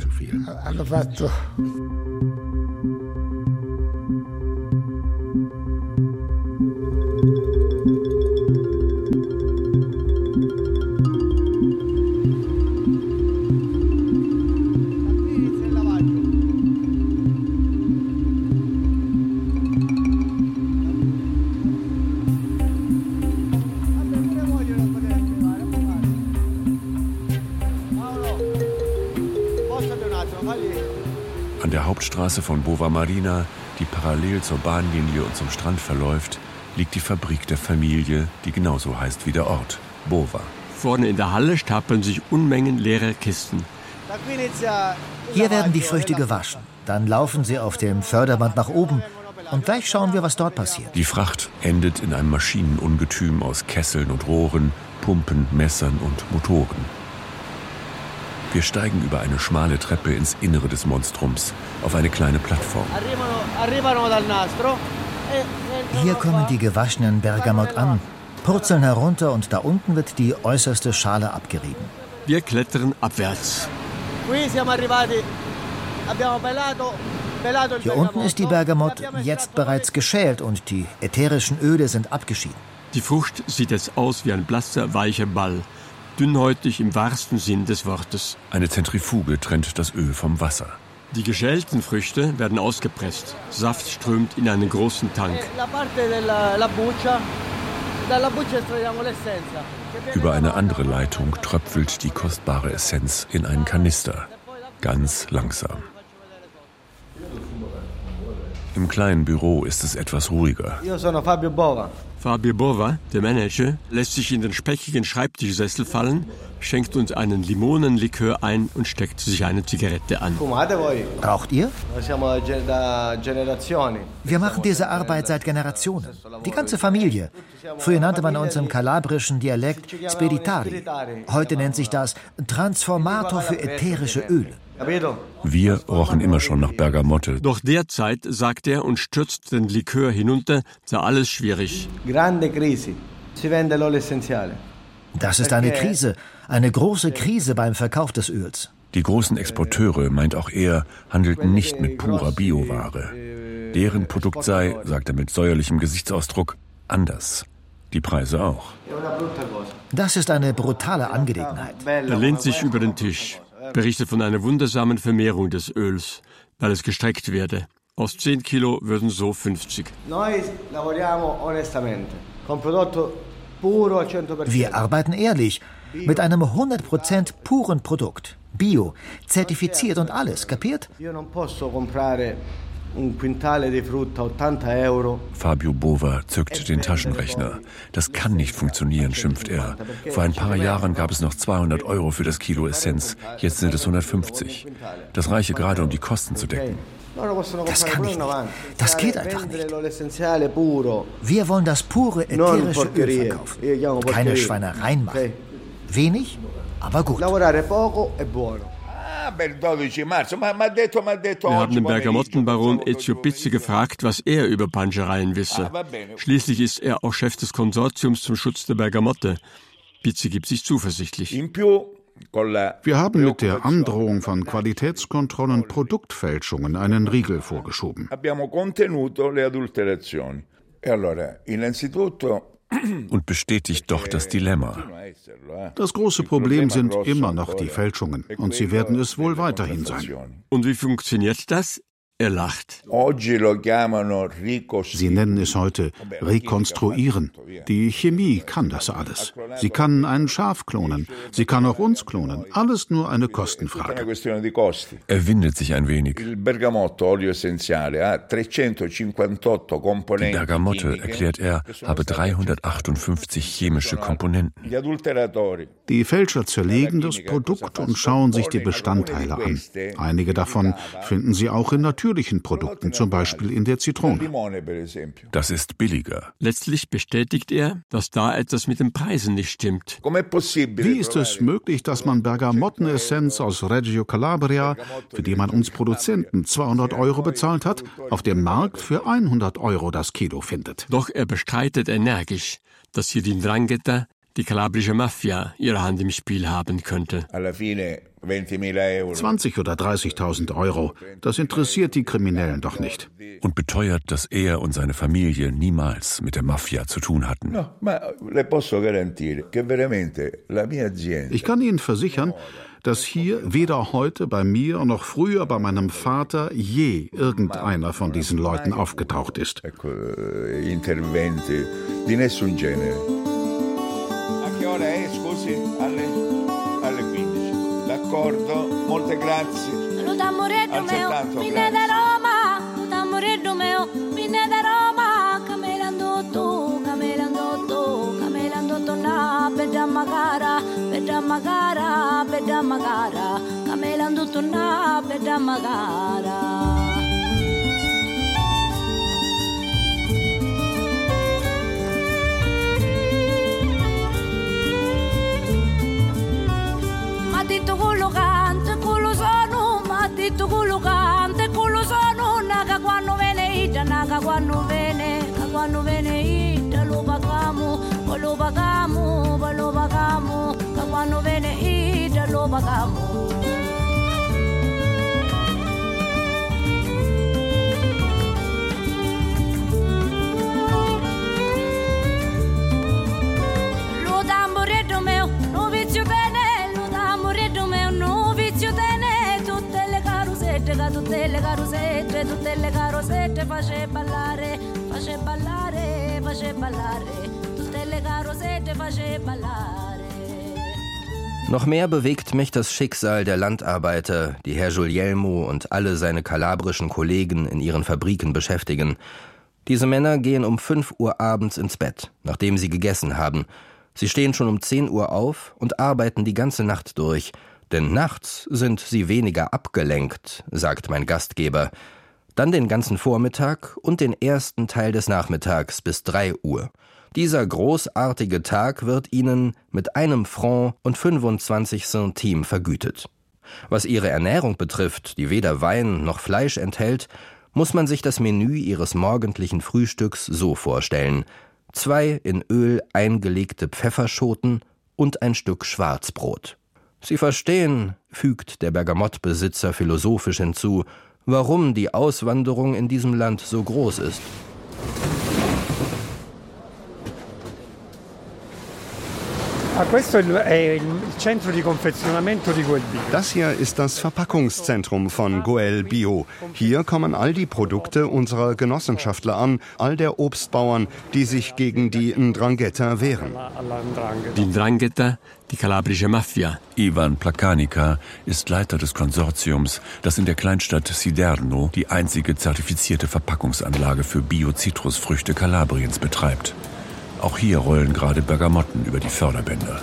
An der Hauptstraße von Bova Marina, die parallel zur Bahnlinie und zum Strand verläuft, liegt die Fabrik der Familie, die genauso heißt wie der Ort, Bova. Vorne in der Halle stapeln sich Unmengen leerer Kisten. Hier werden die Früchte gewaschen. Dann laufen sie auf dem Förderband nach oben und gleich schauen wir, was dort passiert. Die Fracht endet in einem Maschinenungetüm aus Kesseln und Rohren, Pumpen, Messern und Motoren. Wir steigen über eine schmale Treppe ins Innere des Monstrums, auf eine kleine Plattform. Hier kommen die gewaschenen Bergamot an, purzeln herunter und da unten wird die äußerste Schale abgerieben. Wir klettern abwärts. Hier unten ist die Bergamot jetzt bereits geschält und die ätherischen Öle sind abgeschieden. Die Frucht sieht jetzt aus wie ein blasser, weicher Ball. Dünnhäutig im wahrsten Sinn des Wortes. Eine Zentrifuge trennt das Öl vom Wasser. Die geschälten Früchte werden ausgepresst. Saft strömt in einen großen Tank. Über eine andere Leitung tröpfelt die kostbare Essenz in einen Kanister. Ganz langsam. Im kleinen Büro ist es etwas ruhiger. Io sono Fabio Bova. Fabio Bova, der Manager, lässt sich in den speckigen Schreibtischsessel fallen, schenkt uns einen Limonenlikör ein und steckt sich eine Zigarette an. Raucht ihr? Wir machen diese Arbeit seit Generationen. Die ganze Familie. Früher nannte man uns im kalabrischen Dialekt Speditari. Heute nennt sich das Transformator für ätherische Öle. Wir rochen immer schon nach Bergamotte. Doch derzeit, sagt er und stürzt den Likör hinunter, sei alles schwierig. Das ist eine Krise, eine große Krise beim Verkauf des Öls. Die großen Exporteure, meint auch er, handelten nicht mit purer Bioware. Deren Produkt sei, sagt er mit säuerlichem Gesichtsausdruck, anders. Die Preise auch. Das ist eine brutale Angelegenheit. Er lehnt sich über den Tisch, berichtet von einer wundersamen Vermehrung des Öls, weil es gestreckt werde. Aus 10 Kilo würden so 50. Noi lavoriamo onestamente, con prodotto puro al 100%. Wir arbeiten ehrlich, mit einem 100% puren Produkt. Bio, zertifiziert und alles, kapiert? Io non posso comprare un quintale di frutta 80 euro. Fabio Bova zückt den Taschenrechner. Das kann nicht funktionieren, schimpft er. Vor ein paar Jahren gab es noch 200 Euro für das Kilo Essenz. Jetzt sind es 150. Das reiche gerade, um die Kosten zu decken. Das kann ich nicht. Das geht einfach nicht. Wir wollen das pure ätherische Öl verkaufen. Keine. Schweinereien machen. Wenig, aber gut. Ah, per 12 marzo, ma mi ha detto, m'ha detto Wir haben den. Bergamottenbaron Ezio Pizzi gefragt, was er über Panschereien wisse. Schließlich ist er auch Chef des Konsortiums zum Schutz der Bergamotte. Pizzi gibt sich zuversichtlich. Wir haben mit der Androhung von Qualitätskontrollen Produktfälschungen einen Riegel vorgeschoben. abbiamo contenuto le adulterazioni. E allora, innanzitutto, Und bestätigt doch das Dilemma. Das große Problem sind immer noch die Fälschungen und sie werden es wohl weiterhin sein. Und wie funktioniert das? Er lacht. Sie nennen es heute Rekonstruieren. Die Chemie kann das alles. Sie kann ein Schaf klonen. Sie kann auch uns klonen. Alles nur eine Kostenfrage. Er windet sich ein wenig. Il bergamotto olio essenziale ha 358 Die Bergamotte, erklärt er, habe 358 chemische Komponenten. Die Fälscher zerlegen das Produkt und schauen sich die Bestandteile an. Einige davon finden sie auch in natürlichen Produkten, zum Beispiel in der Zitrone. Das ist billiger. Letztlich bestätigt er, dass da etwas mit den Preisen nicht stimmt. Wie ist es möglich, dass man Bergamottenessenz aus Reggio Calabria, für die man uns Produzenten 200 Euro bezahlt hat, auf dem Markt für 100 Euro das Kilo findet? Doch er bestreitet energisch, dass hier die Drangheta, die kalabrische Mafia, ihre Hand im Spiel haben könnte. Alla fine 20.000 euro 20 oder 30.000 Euro, das interessiert die Kriminellen doch nicht. Und beteuert, dass er und seine Familie niemals mit der Mafia zu tun hatten. Ich kann Ihnen versichern, dass hier weder heute bei mir noch früher bei meinem Vater je irgendeiner von diesen Leuten aufgetaucht ist. eh, interventi di nessun genere. A che ora è, scusi? Alle, alle 15. D'accordo, molte grazie. tamburiddu meo, pinne da Roma, tu tamburiddu meo, pinne da Roma, camelando tu, camelando tu, camelando tu na, beda magara, beda magara, beda magara, camelando tu na, beda magara. Carusette, tutte le carusette face ballare, face ballare, face ballare, tutte le carusette face ballare. Noch mehr bewegt mich das Schicksal der Landarbeiter, die Herr Giulielmo und alle seine kalabrischen Kollegen in ihren Fabriken beschäftigen. Diese Männer gehen um 5 Uhr abends ins Bett, nachdem sie gegessen haben. Sie stehen schon um 10 Uhr auf und arbeiten die ganze Nacht durch, denn nachts sind sie weniger abgelenkt, sagt mein Gastgeber. Dann den ganzen Vormittag und den ersten Teil des Nachmittags bis 3 Uhr. Dieser großartige Tag wird ihnen mit einem Franc und 25 Centime vergütet. Was ihre Ernährung betrifft, die weder Wein noch Fleisch enthält, muss man sich das Menü ihres morgendlichen Frühstücks so vorstellen: zwei in Öl eingelegte Pfefferschoten und ein Stück Schwarzbrot. Sie verstehen, fügt der Bergamottbesitzer philosophisch hinzu, warum die Auswanderung in diesem Land so groß ist. Das hier ist das Verpackungszentrum von Goel Bio. Hier kommen all die Produkte unserer Genossenschaftler an, all der Obstbauern, die sich gegen die Ndrangheta wehren. Die Ndrangheta, die kalabrische Mafia. Ivan Plakanica ist Leiter des Konsortiums, das in der Kleinstadt Siderno die einzige zertifizierte Verpackungsanlage für Bio-Zitrusfrüchte Kalabriens betreibt. Auch hier rollen gerade Bergamotten über die Förderbänder.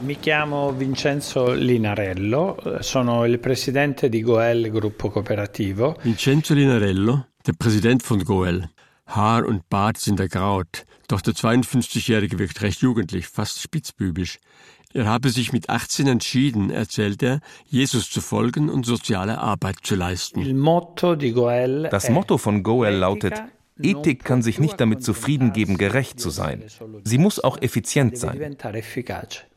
Mi chiamo Vincenzo Linarello, sono il presidente di Goel Gruppo Cooperativo. Vincenzo Linarello, der Präsident von Goel. Haar und Bart sind ergraut, doch der 52-Jährige wirkt recht jugendlich, fast spitzbübisch. Er habe sich mit 18 entschieden, erzählt er, Jesus zu folgen und soziale Arbeit zu leisten. Das Motto von Goel lautet, Ethik kann sich nicht damit zufrieden geben, gerecht zu sein. Sie muss auch effizient sein.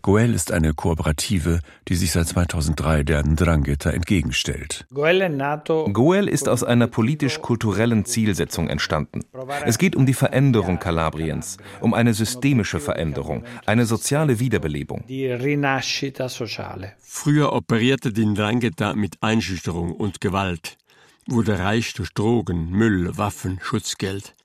Goel ist eine Kooperative, die sich seit 2003 der Ndrangheta entgegenstellt. Goel ist aus einer politisch-kulturellen Zielsetzung entstanden. Es geht um die Veränderung Kalabriens, um eine systemische Veränderung, eine soziale Wiederbelebung. Früher operierte die Ndrangheta mit Einschüchterung und Gewalt wurde reich durch Drogen, Müll, Waffen, Schutzgeld.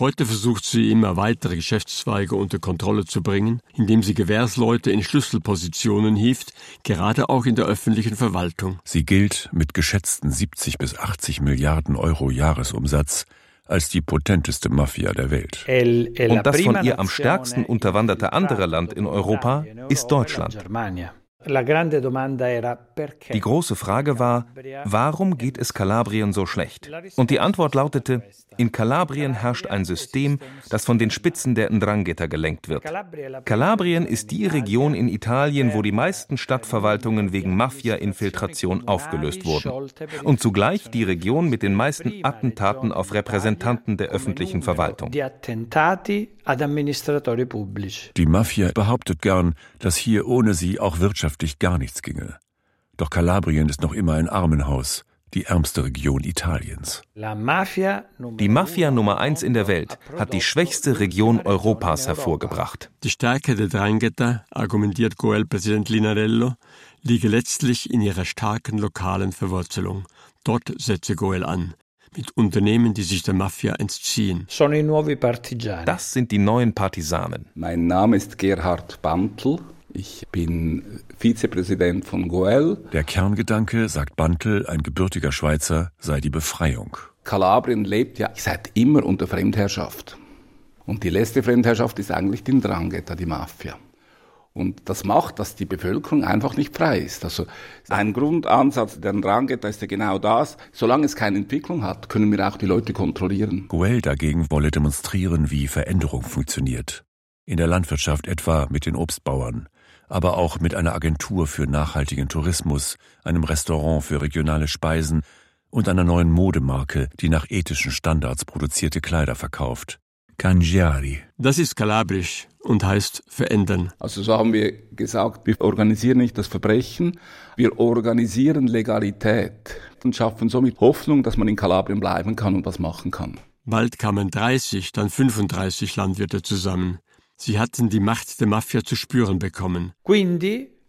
Heute versucht sie immer weitere Geschäftszweige unter Kontrolle zu bringen, indem sie Gewährsleute in Schlüsselpositionen hieft, gerade auch in der öffentlichen Verwaltung. Sie gilt mit geschätzten 70 bis 80 Milliarden Euro Jahresumsatz als die potenteste Mafia der Welt. Und das von ihr am stärksten unterwanderte andere Land in Europa ist Deutschland. Die große Frage war, warum geht es Kalabrien so schlecht? Und die Antwort lautete, in Kalabrien herrscht ein System, das von den Spitzen der Ndrangheta gelenkt wird. Kalabrien ist die Region in Italien, wo die meisten Stadtverwaltungen wegen Mafia-Infiltration aufgelöst wurden. Und zugleich die Region mit den meisten Attentaten auf Repräsentanten der öffentlichen Verwaltung. Die Mafia behauptet gern, dass hier ohne sie auch wirtschaftlich gar nichts ginge. Doch Kalabrien ist noch immer ein Armenhaus, die ärmste Region Italiens. Die Mafia Nummer eins in der Welt hat die schwächste Region Europas hervorgebracht. Die Stärke der Drangheta, argumentiert Goel-Präsident Linarello, liege letztlich in ihrer starken lokalen Verwurzelung. Dort setze Goel an mit Unternehmen, die sich der Mafia entziehen. Das sind die neuen Partisanen. Mein Name ist Gerhard Bantl. Ich bin Vizepräsident von Goel. Der Kerngedanke, sagt Bantel, ein gebürtiger Schweizer, sei die Befreiung. Kalabrien lebt ja seit immer unter Fremdherrschaft. Und die letzte Fremdherrschaft ist eigentlich die Ndrangheta, die Mafia. Und das macht, dass die Bevölkerung einfach nicht frei ist. Also ein Grundansatz der Ndrangheta ist ja genau das. Solange es keine Entwicklung hat, können wir auch die Leute kontrollieren. Goel dagegen wolle demonstrieren, wie Veränderung funktioniert. In der Landwirtschaft etwa mit den Obstbauern, aber auch mit einer Agentur für nachhaltigen Tourismus, einem Restaurant für regionale Speisen und einer neuen Modemarke, die nach ethischen Standards produzierte Kleider verkauft. Cangiari. Das ist kalabrisch und heißt verändern. Also so haben wir gesagt, wir organisieren nicht das Verbrechen, wir organisieren Legalität und schaffen somit Hoffnung, dass man in Kalabrien bleiben kann und was machen kann. Bald kamen 30, dann 35 Landwirte zusammen. Sie hatten die Macht der Mafia zu spüren bekommen.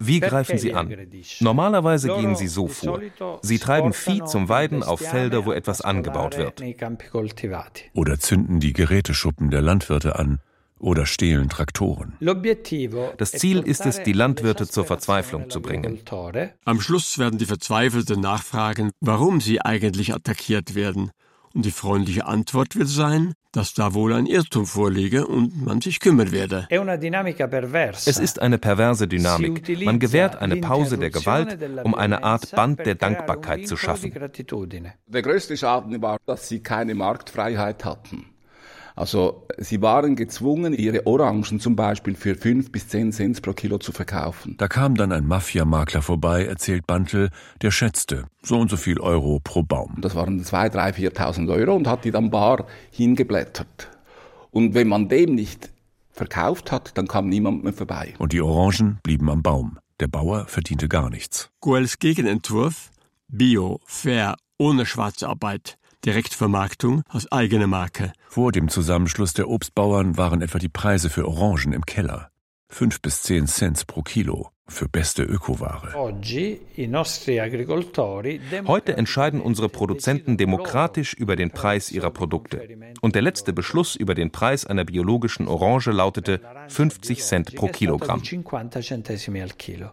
Wie greifen sie an? Normalerweise gehen sie so vor. Sie treiben Vieh zum Weiden auf Felder, wo etwas angebaut wird. Oder zünden die Geräteschuppen der Landwirte an oder stehlen Traktoren. Das Ziel ist es, die Landwirte zur Verzweiflung zu bringen. Am Schluss werden die Verzweifelten nachfragen, warum sie eigentlich attackiert werden. Und die freundliche Antwort wird sein, dass da wohl ein Irrtum vorliege und man sich kümmern werde. Es ist eine perverse Dynamik. Man gewährt eine Pause der Gewalt, um eine Art Band der Dankbarkeit zu schaffen. Der größte Schaden war, dass sie keine Marktfreiheit hatten. Also sie waren gezwungen, ihre Orangen zum Beispiel für fünf bis zehn Cent pro Kilo zu verkaufen. Da kam dann ein Mafiamakler vorbei, erzählt Bantel, der schätzte so und so viel Euro pro Baum. Das waren zwei, drei, viertausend Euro und hat die dann bar hingeblättert. Und wenn man dem nicht verkauft hat, dann kam niemand mehr vorbei. Und die Orangen blieben am Baum. Der Bauer verdiente gar nichts. Goels Gegenentwurf Bio, fair, ohne Schwarzarbeit, Direktvermarktung aus eigener Marke. Vor dem Zusammenschluss der Obstbauern waren etwa die Preise für Orangen im Keller. Fünf bis zehn Cent pro Kilo für beste Ökoware. Heute entscheiden unsere Produzenten demokratisch über den Preis ihrer Produkte. Und der letzte Beschluss über den Preis einer biologischen Orange lautete 50 Cent pro Kilogramm.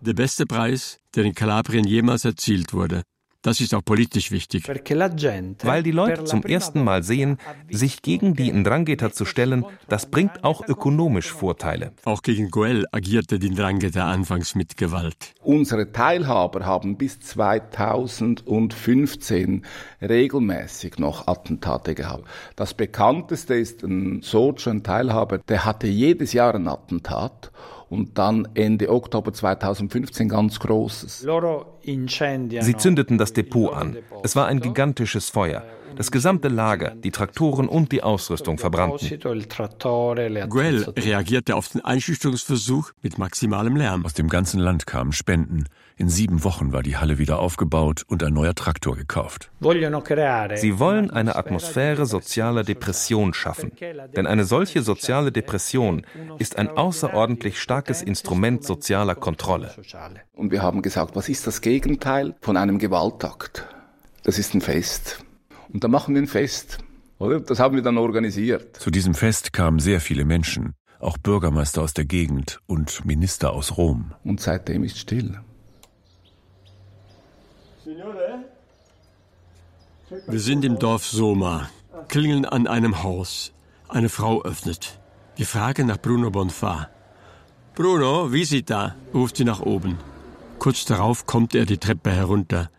Der beste Preis, der in Kalabrien jemals erzielt wurde. Das ist auch politisch wichtig. Weil die Leute zum ersten Mal sehen, sich gegen die Ndrangheta zu stellen, das bringt auch ökonomisch Vorteile. Auch gegen Goel agierte die Ndrangheta anfangs mit Gewalt. Unsere Teilhaber haben bis 2015 regelmäßig noch Attentate gehabt. Das bekannteste ist ein Sojo, ein Teilhaber, der hatte jedes Jahr ein Attentat und dann Ende Oktober 2015 ganz großes. Sie zündeten das Depot an. Es war ein gigantisches Feuer. Das gesamte Lager, die Traktoren und die Ausrüstung verbrannten. Guell reagierte auf den Einschüchterungsversuch mit maximalem Lärm. Aus dem ganzen Land kamen Spenden. In sieben Wochen war die Halle wieder aufgebaut und ein neuer Traktor gekauft. Sie wollen eine Atmosphäre sozialer Depression schaffen. Denn eine solche soziale Depression ist ein außerordentlich starkes Instrument sozialer Kontrolle. Und wir haben gesagt, was ist das Gegenteil von einem Gewaltakt? Das ist ein Fest. Und da machen wir ein Fest. Oder? Das haben wir dann organisiert. Zu diesem Fest kamen sehr viele Menschen, auch Bürgermeister aus der Gegend und Minister aus Rom. Und seitdem ist still. Wir sind im Dorf Soma, klingeln an einem Haus. Eine Frau öffnet. Wir fragen nach Bruno Bonfa. Bruno, Visita, ruft sie nach oben. Kurz darauf kommt er die Treppe herunter.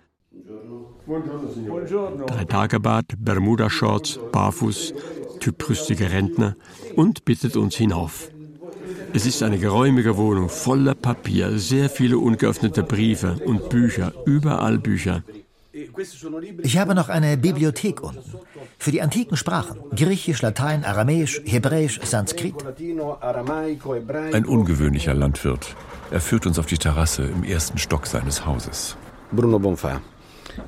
Drei Tagebart, Bermuda-Shorts, barfuß, typrüstige Rentner und bittet uns hinauf. Es ist eine geräumige Wohnung voller Papier, sehr viele ungeöffnete Briefe und Bücher, überall Bücher. Ich habe noch eine Bibliothek unten. Für die antiken Sprachen. Griechisch, Latein, Aramäisch, Hebräisch, Sanskrit. Ein ungewöhnlicher Landwirt. Er führt uns auf die Terrasse im ersten Stock seines Hauses. Bruno Bonfa.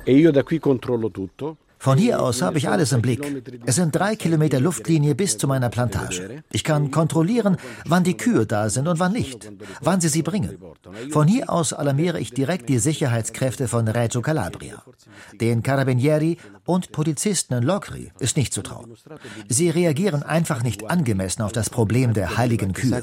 E io da qui controllo tutto. Von hier aus habe ich alles im Blick. Es sind drei Kilometer Luftlinie bis zu meiner Plantage. Ich kann kontrollieren, wann die Kühe da sind und wann nicht, wann sie sie bringen. Von hier aus alarmiere ich direkt die Sicherheitskräfte von Reggio Calabria. Den Carabinieri und Polizisten in Locri ist nicht zu trauen. Sie reagieren einfach nicht angemessen auf das Problem der heiligen Kühe.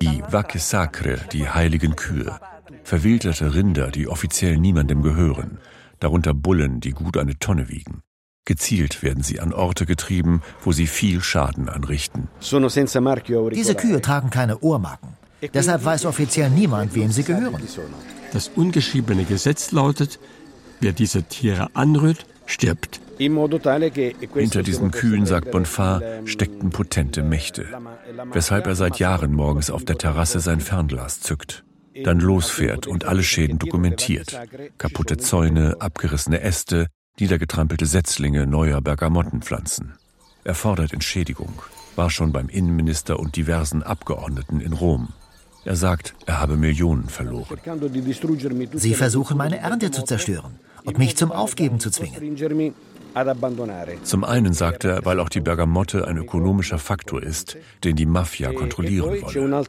Die Vacche Sacre, die heiligen Kühe, verwilderte Rinder, die offiziell niemandem gehören, darunter Bullen, die gut eine Tonne wiegen. Gezielt werden sie an Orte getrieben, wo sie viel Schaden anrichten. Diese Kühe tragen keine Ohrmarken. Deshalb weiß offiziell niemand, wem sie gehören. Das ungeschriebene Gesetz lautet, wer diese Tiere anrührt, stirbt. Hinter diesen Kühen, sagt Bonfat, steckten potente Mächte, weshalb er seit Jahren morgens auf der Terrasse sein Fernglas zückt, dann losfährt und alle Schäden dokumentiert. Kaputte Zäune, abgerissene Äste, niedergetrampelte Setzlinge neuer Bergamottenpflanzen. Er fordert Entschädigung, war schon beim Innenminister und diversen Abgeordneten in Rom. Er sagt, er habe Millionen verloren. Sie versuchen meine Ernte zu zerstören und mich zum Aufgeben zu zwingen. Zum einen sagt er, weil auch die Bergamotte ein ökonomischer Faktor ist, den die Mafia kontrollieren wolle.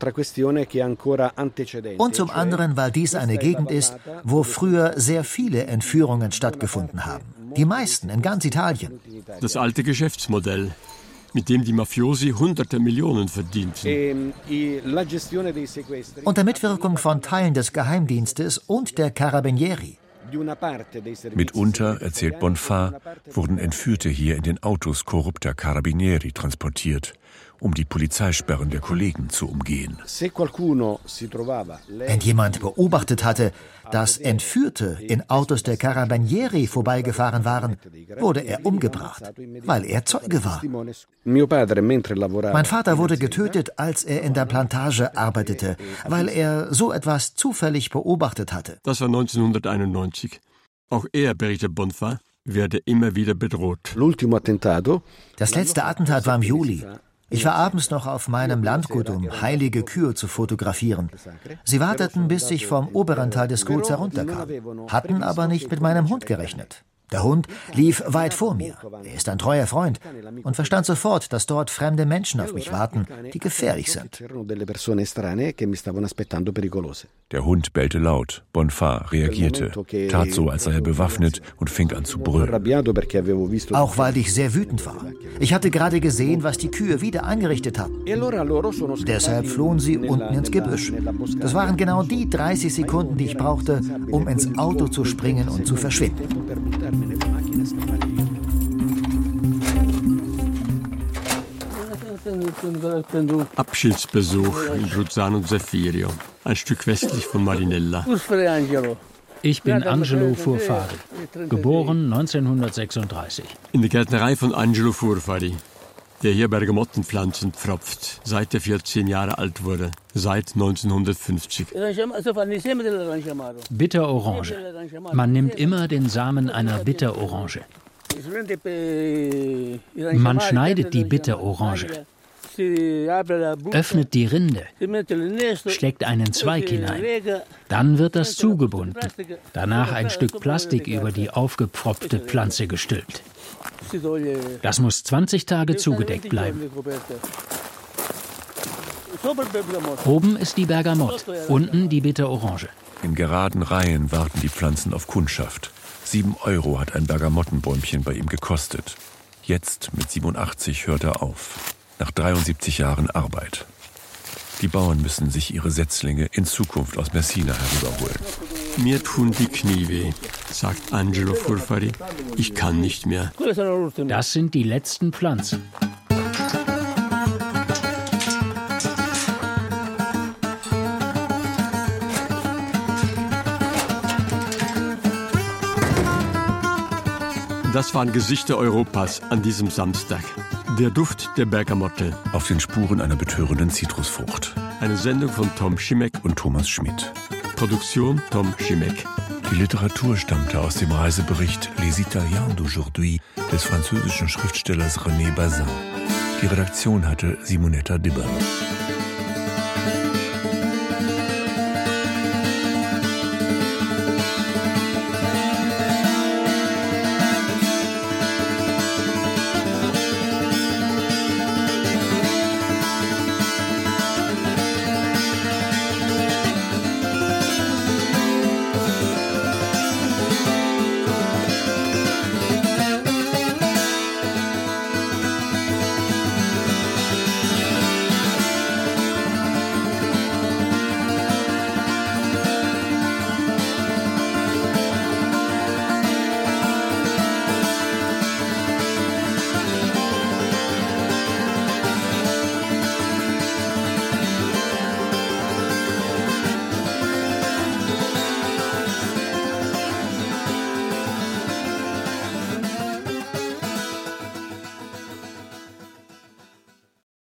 Und zum anderen, weil dies eine Gegend ist, wo früher sehr viele Entführungen stattgefunden haben. Die meisten in ganz Italien. Das alte Geschäftsmodell mit dem die Mafiosi hunderte Millionen verdienten. Unter Mitwirkung von Teilen des Geheimdienstes und der Carabinieri. Mitunter, erzählt Bonfat, wurden Entführte hier in den Autos korrupter Carabinieri transportiert, um die Polizeisperren der Kollegen zu umgehen. Wenn jemand beobachtet hatte, dass Entführte in Autos der Carabinieri vorbeigefahren waren, wurde er umgebracht, weil er Zeuge war. Mein Vater wurde getötet, als er in der Plantage arbeitete, weil er so etwas zufällig beobachtet hatte. Das war 1991. Auch er, berichtet Bonfa, werde immer wieder bedroht. Das letzte Attentat war im Juli. Ich war abends noch auf meinem Landgut, um heilige Kühe zu fotografieren. Sie warteten, bis ich vom oberen Teil des Guts herunterkam, hatten aber nicht mit meinem Hund gerechnet. Der Hund lief weit vor mir. Er ist ein treuer Freund und verstand sofort, dass dort fremde Menschen auf mich warten, die gefährlich sind. Der Hund bellte laut. Bonfat reagierte, tat so, als sei er bewaffnet und fing an zu brüllen. Auch weil ich sehr wütend war. Ich hatte gerade gesehen, was die Kühe wieder angerichtet hatten. Deshalb flohen sie unten ins Gebüsch. Das waren genau die 30 Sekunden, die ich brauchte, um ins Auto zu springen und zu verschwinden. Abschiedsbesuch in Bruzzano Zeffirio, ein Stück westlich von Marinella. Ich bin Angelo Furfari, geboren 1936. In der Gärtnerei von Angelo Furfari, der hier Bergamottenpflanzen pfropft, seit er 14 Jahre alt wurde, seit 1950. Bitterorange. Man nimmt immer den Samen einer Bitterorange. Man schneidet die Bitterorange, öffnet die Rinde, steckt einen Zweig hinein. Dann wird das zugebunden, danach ein Stück Plastik über die aufgepfropfte Pflanze gestülpt. Das muss 20 Tage zugedeckt bleiben. Oben ist die Bergamott, unten die Bitterorange. In geraden Reihen warten die Pflanzen auf Kundschaft. Sieben Euro hat ein Bergamottenbäumchen bei ihm gekostet. Jetzt, mit 87, hört er auf. Nach 73 Jahren Arbeit. Die Bauern müssen sich ihre Setzlinge in Zukunft aus Messina herüberholen. Mir tun die Knie weh, sagt Angelo Furfari. Ich kann nicht mehr. Das sind die letzten Pflanzen. Das waren Gesichter Europas an diesem Samstag. Der Duft der Bergamotte. Auf den Spuren einer betörenden Zitrusfrucht. Eine Sendung von Tom Schimek und Thomas Schmidt. Produktion Tom Schimek. Die Literatur stammte aus dem Reisebericht Les Italiens d'aujourd'hui des französischen Schriftstellers René Bazin. Die Redaktion hatte Simonetta Dibber.